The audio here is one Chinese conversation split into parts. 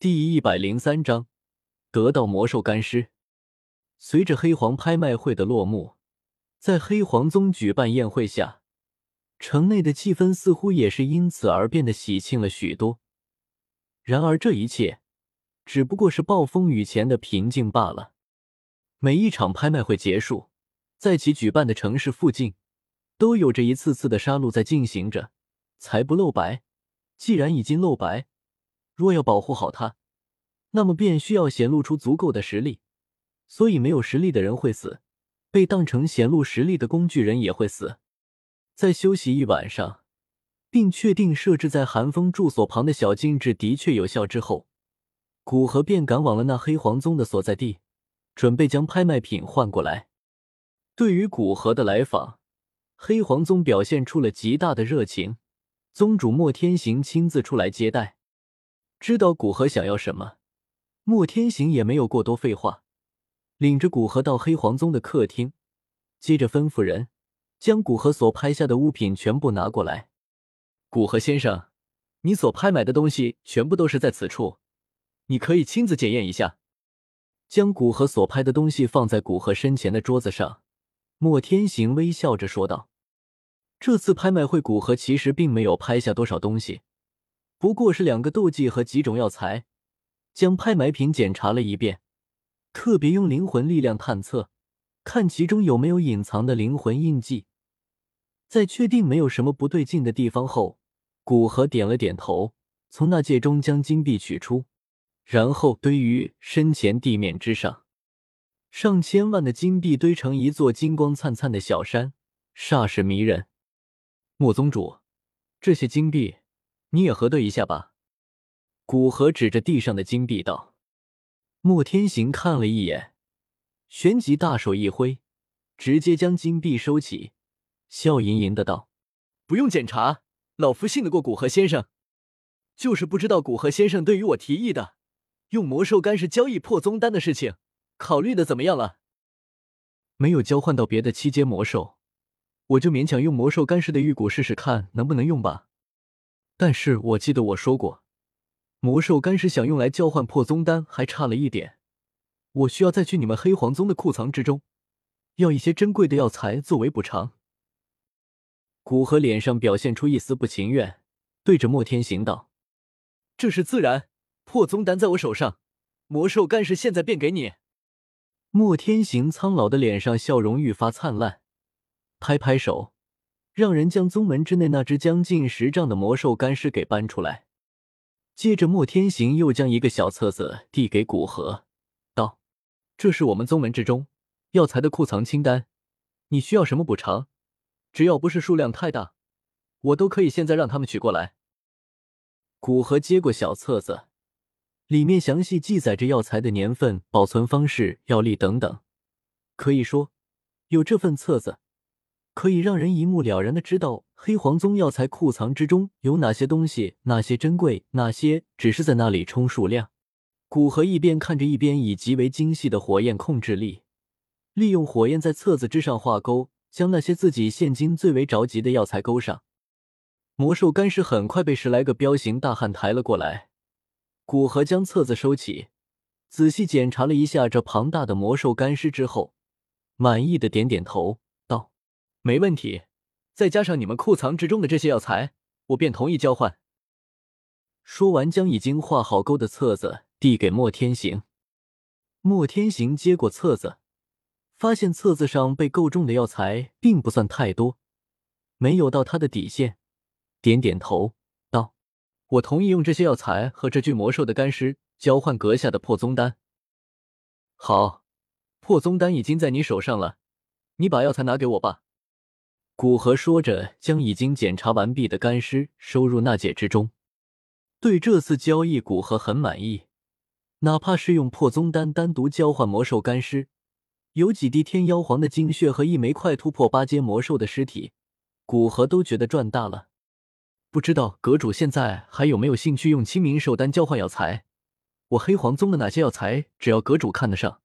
第一百零三章，得到魔兽干尸。随着黑皇拍卖会的落幕，在黑皇宗举办宴会下，城内的气氛似乎也是因此而变得喜庆了许多。然而，这一切只不过是暴风雨前的平静罢了。每一场拍卖会结束，在其举办的城市附近，都有着一次次的杀戮在进行着。才不露白。既然已经露白。若要保护好他，那么便需要显露出足够的实力。所以，没有实力的人会死，被当成显露实力的工具人也会死。在休息一晚上，并确定设置在寒风住所旁的小禁制的确有效之后，古河便赶往了那黑皇宗的所在地，准备将拍卖品换过来。对于古河的来访，黑皇宗表现出了极大的热情，宗主莫天行亲自出来接待。知道古河想要什么，莫天行也没有过多废话，领着古河到黑皇宗的客厅，接着吩咐人将古河所拍下的物品全部拿过来。古河先生，你所拍买的东西全部都是在此处，你可以亲自检验一下。将古河所拍的东西放在古河身前的桌子上，莫天行微笑着说道：“这次拍卖会，古河其实并没有拍下多少东西。”不过是两个斗技和几种药材，将拍卖品检查了一遍，特别用灵魂力量探测，看其中有没有隐藏的灵魂印记。在确定没有什么不对劲的地方后，古河点了点头，从那戒中将金币取出，然后堆于身前地面之上。上千万的金币堆成一座金光灿灿的小山，煞是迷人。莫宗主，这些金币。你也核对一下吧。古河指着地上的金币道。莫天行看了一眼，旋即大手一挥，直接将金币收起，笑吟吟的道：“不用检查，老夫信得过古河先生。就是不知道古河先生对于我提议的用魔兽干尸交易破宗丹的事情，考虑的怎么样了？没有交换到别的七阶魔兽，我就勉强用魔兽干尸的玉骨试试看能不能用吧。”但是我记得我说过，魔兽干尸想用来交换破宗丹还差了一点，我需要再去你们黑皇宗的库藏之中，要一些珍贵的药材作为补偿。古河脸上表现出一丝不情愿，对着莫天行道：“这是自然，破宗丹在我手上，魔兽干尸现在便给你。”莫天行苍老的脸上笑容愈发灿烂，拍拍手。让人将宗门之内那只将近十丈的魔兽干尸给搬出来。接着，莫天行又将一个小册子递给古河，道：“这是我们宗门之中药材的库藏清单，你需要什么补偿？只要不是数量太大，我都可以现在让他们取过来。”古河接过小册子，里面详细记载着药材的年份、保存方式、药力等等。可以说，有这份册子。可以让人一目了然的知道黑黄宗药材库藏之中有哪些东西，哪些珍贵，哪些只是在那里充数量。古河一边看着，一边以极为精细的火焰控制力，利用火焰在册子之上画勾，将那些自己现今最为着急的药材勾上。魔兽干尸很快被十来个彪形大汉抬了过来。古河将册子收起，仔细检查了一下这庞大的魔兽干尸之后，满意的点点头。没问题，再加上你们库藏之中的这些药材，我便同意交换。说完，将已经画好勾的册子递给莫天行。莫天行接过册子，发现册子上被勾中的药材并不算太多，没有到他的底线，点点头道：“我同意用这些药材和这具魔兽的干尸交换阁下的破宗丹。”好，破宗丹已经在你手上了，你把药材拿给我吧。古河说着，将已经检查完毕的干尸收入纳戒之中。对这次交易，古河很满意。哪怕是用破宗丹单独交换魔兽干尸，有几滴天妖皇的精血和一枚快突破八阶魔兽的尸体，古河都觉得赚大了。不知道阁主现在还有没有兴趣用清明兽丹交换药材？我黑黄宗的哪些药材，只要阁主看得上，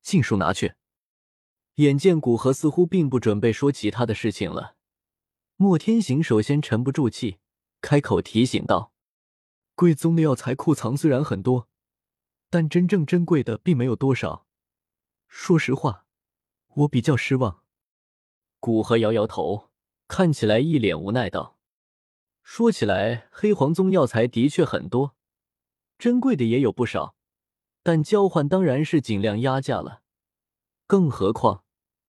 尽数拿去。眼见古河似乎并不准备说其他的事情了，莫天行首先沉不住气，开口提醒道：“贵宗的药材库藏虽然很多，但真正珍贵的并没有多少。说实话，我比较失望。古河摇摇头，看起来一脸无奈道：“说起来，黑黄宗药材的确很多，珍贵的也有不少，但交换当然是尽量压价了。更何况，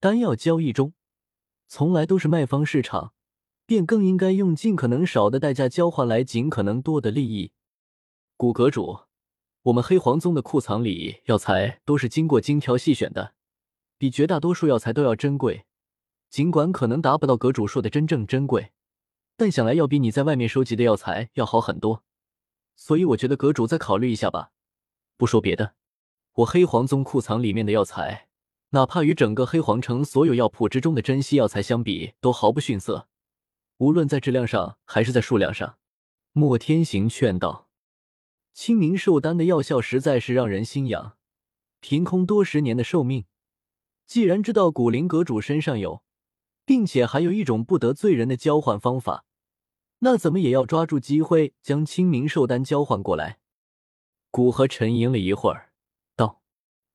丹药交易中，从来都是卖方市场，便更应该用尽可能少的代价交换来尽可能多的利益。”古阁主。我们黑黄宗的库藏里药材都是经过精挑细选的，比绝大多数药材都要珍贵。尽管可能达不到阁主说的真正珍贵，但想来要比你在外面收集的药材要好很多。所以我觉得阁主再考虑一下吧。不说别的，我黑黄宗库藏里面的药材，哪怕与整个黑皇城所有药铺之中的珍稀药材相比，都毫不逊色。无论在质量上还是在数量上，莫天行劝道。清明寿丹的药效实在是让人心痒，凭空多十年的寿命，既然知道古灵阁主身上有，并且还有一种不得罪人的交换方法，那怎么也要抓住机会将清明寿丹交换过来。古河沉吟了一会儿，：“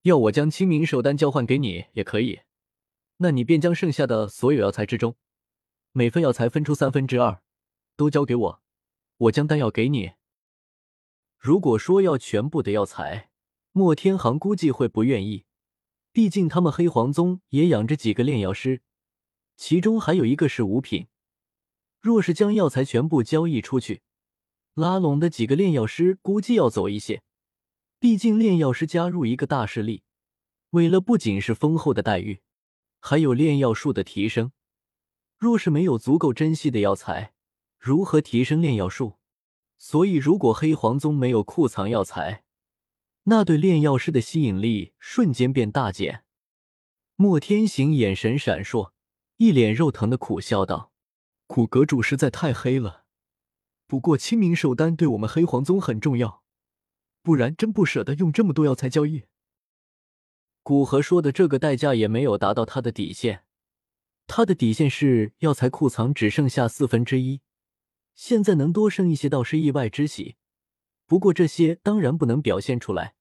要我将清明寿丹交换给你也可以，那你便将剩下的所有药材之中，每份药材分出三分之二，都交给我，我将丹药给你。”如果说要全部的药材，莫天行估计会不愿意。毕竟他们黑黄宗也养着几个炼药师，其中还有一个是五品。若是将药材全部交易出去，拉拢的几个炼药师估计要走一些。毕竟炼药师加入一个大势力，为了不仅是丰厚的待遇，还有炼药术的提升。若是没有足够珍惜的药材，如何提升炼药术？所以，如果黑黄宗没有库藏药材，那对炼药师的吸引力瞬间便大减。莫天行眼神闪烁，一脸肉疼的苦笑道：“苦阁主实在太黑了。不过清明寿丹对我们黑黄宗很重要，不然真不舍得用这么多药材交易。”古河说的这个代价也没有达到他的底线，他的底线是药材库藏只剩下四分之一。现在能多生一些，倒是意外之喜。不过这些当然不能表现出来，